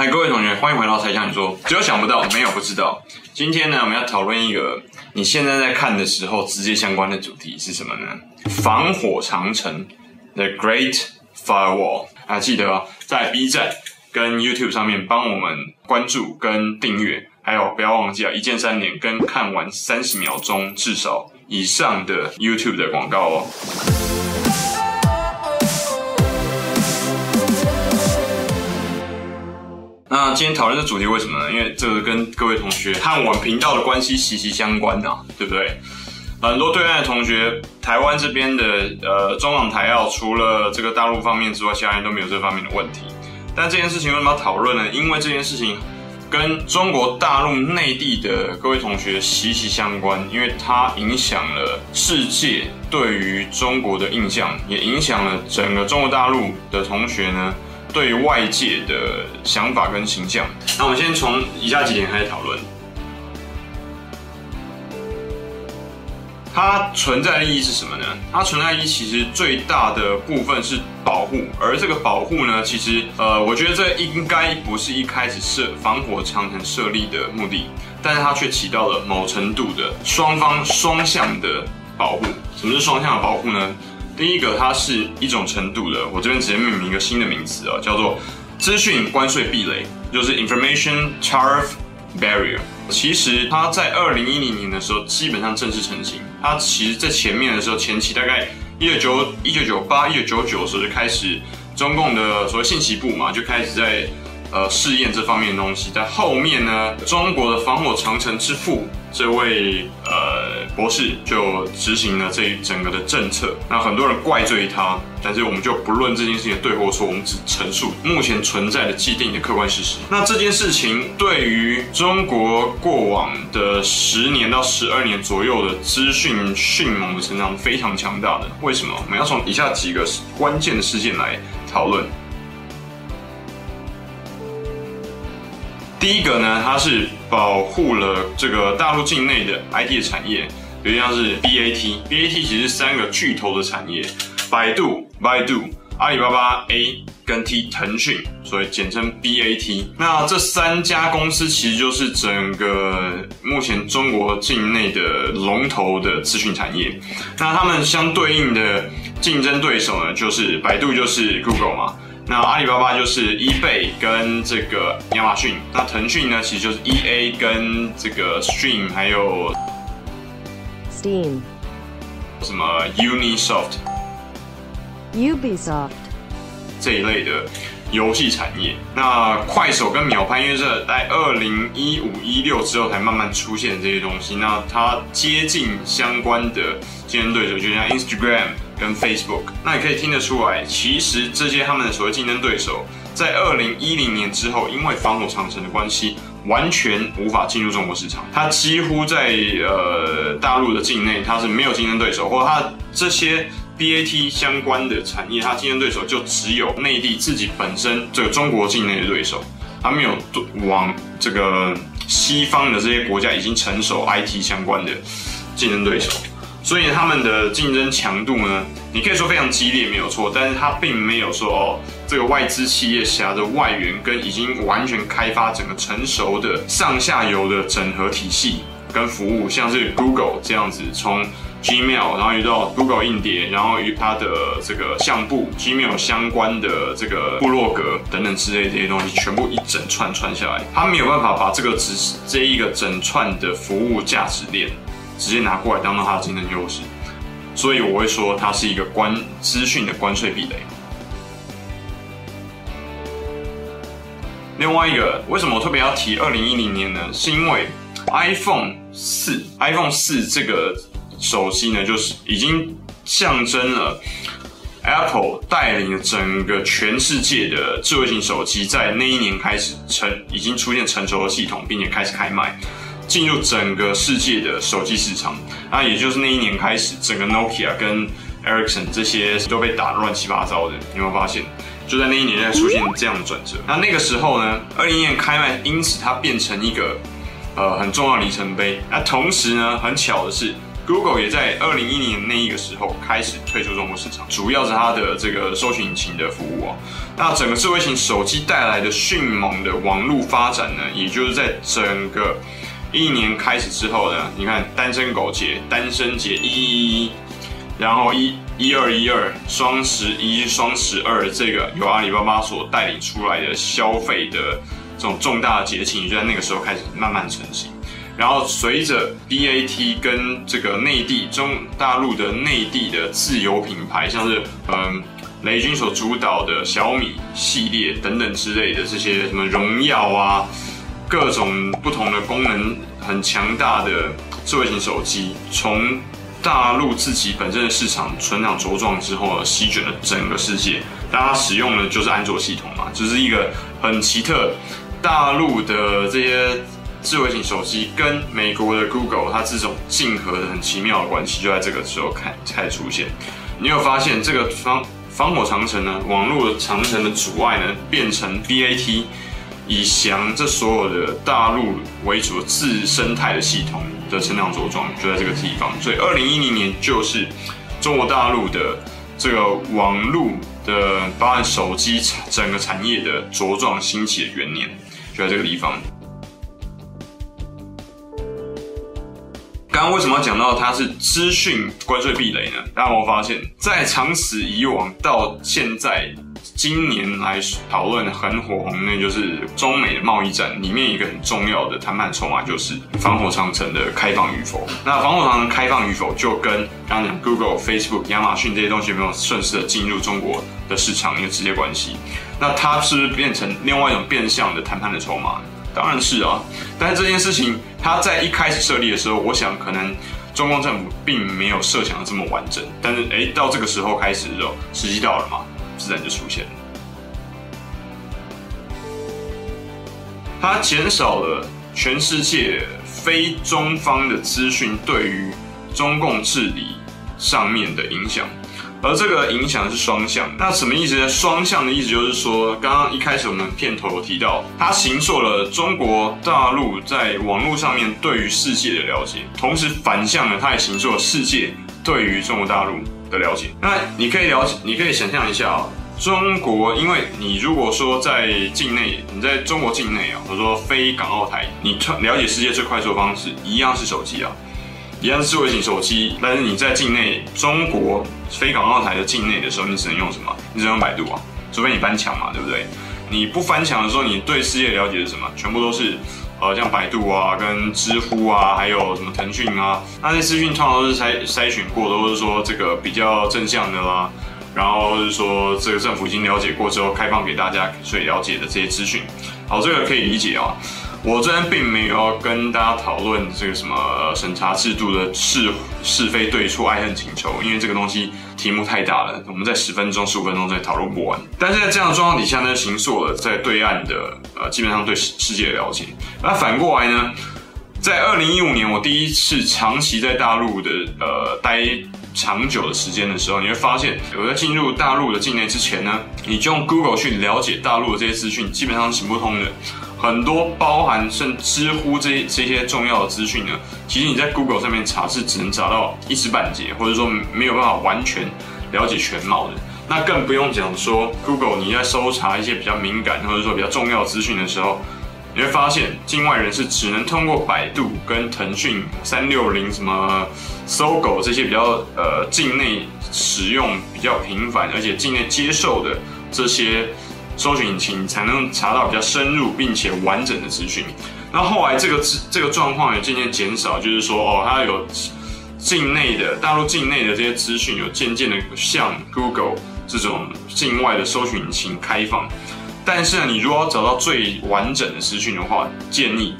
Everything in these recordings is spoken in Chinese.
嗨，各位同学，欢迎回到柴 Sean 你说，只有想不到，没有不知道。今天呢，我们要讨论一个你现在在看的时候直接相关的主题是什么呢？防火长城，The Great Firewall。啊，记得哦，在 B 站跟 YouTube 上面帮我们关注跟订阅，还有不要忘记啊，一键三连跟看完三十秒钟至少以上的 YouTube 的广告哦。那今天讨论这主题为什么呢？因为这个跟各位同学和我们频道的关系息息相关啊，对不对？很多对岸的同学，台湾这边的呃中港台澳，除了这个大陆方面之外，其他人都没有这方面的问题。但这件事情为什么要讨论呢？因为这件事情跟中国大陆内地的各位同学息息相关，因为它影响了世界对于中国的印象，也影响了整个中国大陆的同学呢。对外界的想法跟形象，那我们先从以下几点开始讨论。它存在的意义是什么呢？它存在的意义其实最大的部分是保护，而这个保护呢，其实呃，我觉得这应该不是一开始设防火长城设立的目的，但是它却起到了某程度的双方双向的保护。什么是双向的保护呢？第一个，它是一种程度的，我这边直接命名一个新的名词啊，叫做资讯关税壁垒，就是 Information Tariff Barrier。其实它在二零一零年的时候基本上正式成型。它其实在前面的时候，前期大概一九九一九九八、一九九九的时候就开始，中共的所谓信息部嘛，就开始在。呃，试验这方面的东西，在后面呢，中国的防火长城之父这位呃博士就执行了这一整个的政策。那很多人怪罪他，但是我们就不论这件事情的对或错，我们只陈述目前存在的既定的客观事实。那这件事情对于中国过往的十年到十二年左右的资讯迅猛的成长非常强大的。为什么？我们要从以下几个关键的事件来讨论。第一个呢，它是保护了这个大陆境内的 IT 的产业，比如像是 BAT，BAT 其实是三个巨头的产业，百度、百度、阿里巴巴 A 跟 T 腾讯，所以简称 BAT。那这三家公司其实就是整个目前中国境内的龙头的资讯产业。那他们相对应的竞争对手呢，就是百度就是 Google 嘛。那阿里巴巴就是 eBay 跟这个亚马逊，那腾讯呢，其实就是 EA 跟这个 Stream 还有 Steam，什么 Unisoft、Ubisoft 这一类的游戏产业。那快手跟秒拍，因为是在二零一五一六之后才慢慢出现这些东西，那它接近相关的竞争对手，就像 Instagram。跟 Facebook，那你可以听得出来，其实这些他们的所谓竞争对手，在二零一零年之后，因为防火长城的关系，完全无法进入中国市场。它几乎在呃大陆的境内，它是没有竞争对手，或者它这些 BAT 相关的产业，它竞争对手就只有内地自己本身这个中国境内的对手，它没有往这个西方的这些国家已经成熟 IT 相关的竞争对手。所以他们的竞争强度呢，你可以说非常激烈，没有错。但是它并没有说哦，这个外资企业辖的外援，跟已经完全开发整个成熟的上下游的整合体系跟服务，像是 Google 这样子，从 Gmail 然后遇到 Google 硬碟，然后与它的这个相簿 Gmail 相关的这个部落格等等之类这些东西，全部一整串串下来，它没有办法把这个只这一个整串的服务价值链。直接拿过来当做它的竞争优势，所以我会说它是一个关资讯的关税壁垒。另外一个，为什么我特别要提二零一零年呢？是因为 iPhone 四，iPhone 四这个手机呢，就是已经象征了 Apple 带领整个全世界的智慧型手机，在那一年开始成已经出现成熟的系统，并且开始开卖。进入整个世界的手机市场，那也就是那一年开始，整个 Nokia 跟 Ericsson 这些都被打乱七八糟的。你有没有发现？就在那一年在出现这样的转折。那那个时候呢，二零一年开卖，因此它变成一个呃很重要的里程碑。那同时呢，很巧的是 Google 也在二零一零年那一个时候开始退出中国市场，主要是它的这个搜寻引擎的服务啊。那整个智慧型手机带来的迅猛的网络发展呢，也就是在整个一年开始之后呢，你看单身狗节、单身节一一一，然后一一二一二双十一、双十二，这个由阿里巴巴所带领出来的消费的这种重大的节庆，就在那个时候开始慢慢成型。然后随着 BAT 跟这个内地中大陆的内地的自有品牌，像是嗯雷军所主导的小米系列等等之类的这些什么荣耀啊。各种不同的功能很强大的智慧型手机，从大陆自己本身的市场成长茁壮之后，席卷了整个世界。大家使用的就是安卓系统嘛，就是一个很奇特。大陆的这些智慧型手机跟美国的 Google，它这种竞合的很奇妙的关系，就在这个时候开开始出现。你有发现这个防防火长城呢？网络长城的阻碍呢，变成 BAT。以翔这所有的大陆为主的自生态的系统的成长茁壮，就在这个地方。所以，二零一零年就是中国大陆的这个网络的，包含手机整个产业的茁壮兴起的元年，就在这个地方。刚刚为什么要讲到它是资讯关税壁垒呢？大家有没有发现，在长此以往到现在。今年来讨论很火红，那就是中美的贸易战里面一个很重要的谈判筹码，就是防火长城的开放与否。那防火长城开放与否，就跟刚刚讲 Google、Facebook、亚马逊这些东西有没有顺势的进入中国的市场有直接关系。那它是不是变成另外一种变相的谈判的筹码？当然是啊。但是这件事情，它在一开始设立的时候，我想可能中共政府并没有设想的这么完整。但是，诶，到这个时候开始的时候，时机到了嘛？自然就出现了，它减少了全世界非中方的资讯对于中共治理上面的影响，而这个影响是双向。那什么意思呢？双向的意思就是说，刚刚一开始我们片头有提到，它形塑了中国大陆在网络上面对于世界的了解，同时反向呢，它也形塑了世界对于中国大陆的了解，那你可以了解，你可以想象一下啊，中国，因为你如果说在境内，你在中国境内啊，或者说非港澳台，你了解世界最快速的方式一样是手机啊，一样是智慧型手机，但是你在境内，中国非港澳台的境内的时候，你只能用什么？你只能用百度啊，除非你翻墙嘛，对不对？你不翻墙的时候，你对世界了解是什么？全部都是。呃，像百度啊，跟知乎啊，还有什么腾讯啊，那些资讯通常都是筛筛选过，都是说这个比较正向的啦，然后是说这个政府已经了解过之后开放给大家，所以了解的这些资讯，好，这个可以理解啊。我这边并没有跟大家讨论这个什么审查制度的是是非对错、爱恨情仇，因为这个东西题目太大了，我们在十分钟、十五分钟内讨论不完。但是在这样的状况底下呢，形塑了在对岸的呃基本上对世界的了解。那反过来呢，在二零一五年我第一次长期在大陆的呃待长久的时间的时候，你会发现，我在进入大陆的境内之前呢，你就用 Google 去了解大陆的这些资讯，基本上行不通的。很多包含甚知乎这这些重要的资讯呢，其实你在 Google 上面查是只能查到一知半解，或者说没有办法完全了解全貌的。那更不用讲说 Google 你在搜查一些比较敏感或者说比较重要资讯的时候，你会发现境外人士只能通过百度跟腾讯三六零什么搜狗这些比较呃境内使用比较频繁而且境内接受的这些。搜寻引擎才能查到比较深入并且完整的资讯。那后来这个这个状况也渐渐减少，就是说哦，它有境内的大陆境内的这些资讯有渐渐的向 Google 这种境外的搜寻引擎开放。但是呢，你如果要找到最完整的资讯的话，建议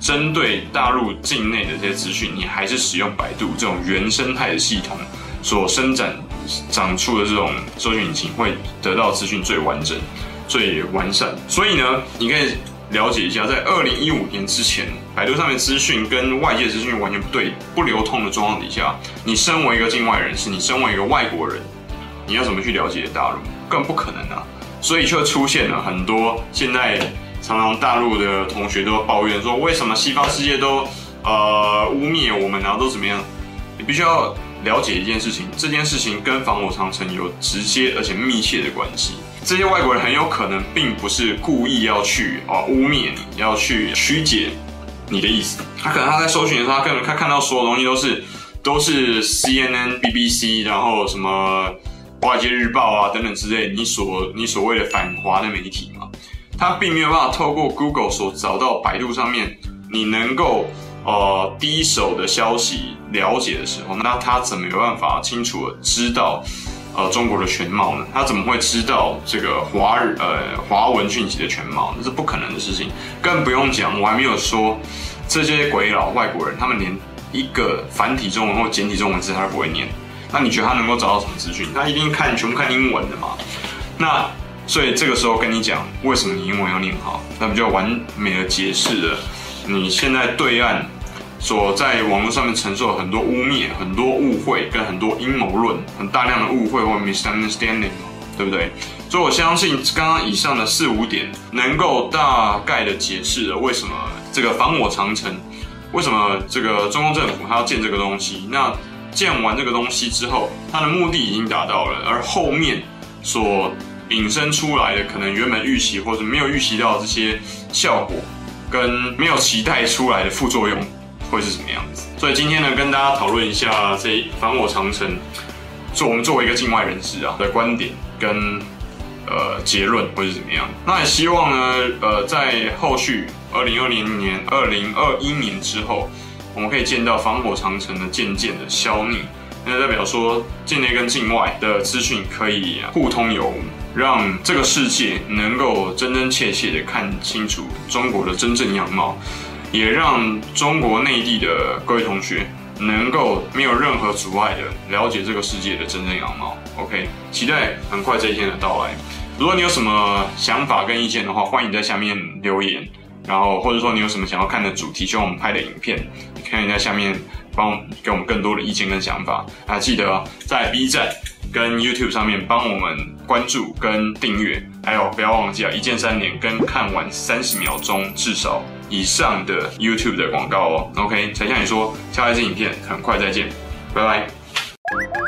针对大陆境内的这些资讯，你还是使用百度这种原生态的系统所生长长出的这种搜寻引擎，会得到资讯最完整。最完善，所以呢，你可以了解一下，在二零一五年之前，百度上面资讯跟外界资讯完全不对、不流通的状况底下，你身为一个境外人士，你身为一个外国人，你要怎么去了解大陆？更不可能啊！所以就出现了很多现在常常大陆的同学都抱怨说，为什么西方世界都呃污蔑我们，然后都怎么样？你必须要了解一件事情，这件事情跟防火长城有直接而且密切的关系。这些外国人很有可能并不是故意要去啊污蔑你，要去曲解你的意思。他可能他在搜寻的时候，他可能他看到所有东西都是都是 CNN、BBC，然后什么华尔街日报啊等等之类，你所你所谓的反华的媒体嘛，他并没有办法透过 Google 所找到百度上面你能够呃第一手的消息了解的时候，那他怎么有办法清楚的知道？呃，中国的全貌呢？他怎么会知道这个华日呃华文讯息的全貌？那是不可能的事情，更不用讲，我还没有说这些鬼佬外国人，他们连一个繁体中文或简体中文字他都不会念。那你觉得他能够找到什么资讯？他一定看全部看英文的嘛？那所以这个时候跟你讲，为什么你英文要念好？那不就完美的解释了你现在对岸。所在网络上面承受很多污蔑、很多误会跟很多阴谋论，很大量的误会或 misunderstanding，对不对？所以我相信刚刚以上的四五点能够大概的解释了为什么这个防火长城，为什么这个中共政府他要建这个东西。那建完这个东西之后，它的目的已经达到了，而后面所引申出来的可能原本预期或者没有预期到这些效果，跟没有期待出来的副作用。会是什么样子？所以今天呢，跟大家讨论一下这防火长城，做我们作为一个境外人士啊的观点跟呃结论会是怎么样？那也希望呢，呃，在后续二零二零年、二零二一年之后，我们可以见到防火长城的渐渐的消弭，那代表说境内跟境外的资讯可以互通有无，让这个世界能够真真切切的看清楚中国的真正样貌。也让中国内地的各位同学能够没有任何阻碍的了解这个世界的真正样貌。OK，期待很快这一天的到来。如果你有什么想法跟意见的话，欢迎在下面留言。然后或者说你有什么想要看的主题，希望我们拍的影片，你可以在下面帮给我们更多的意见跟想法。啊，记得在 B 站跟 YouTube 上面帮我们关注跟订阅，还有不要忘记啊，一键三连跟看完三十秒钟至少。以上的 YouTube 的广告哦，OK，才向你说，下一支影片很快再见，拜拜。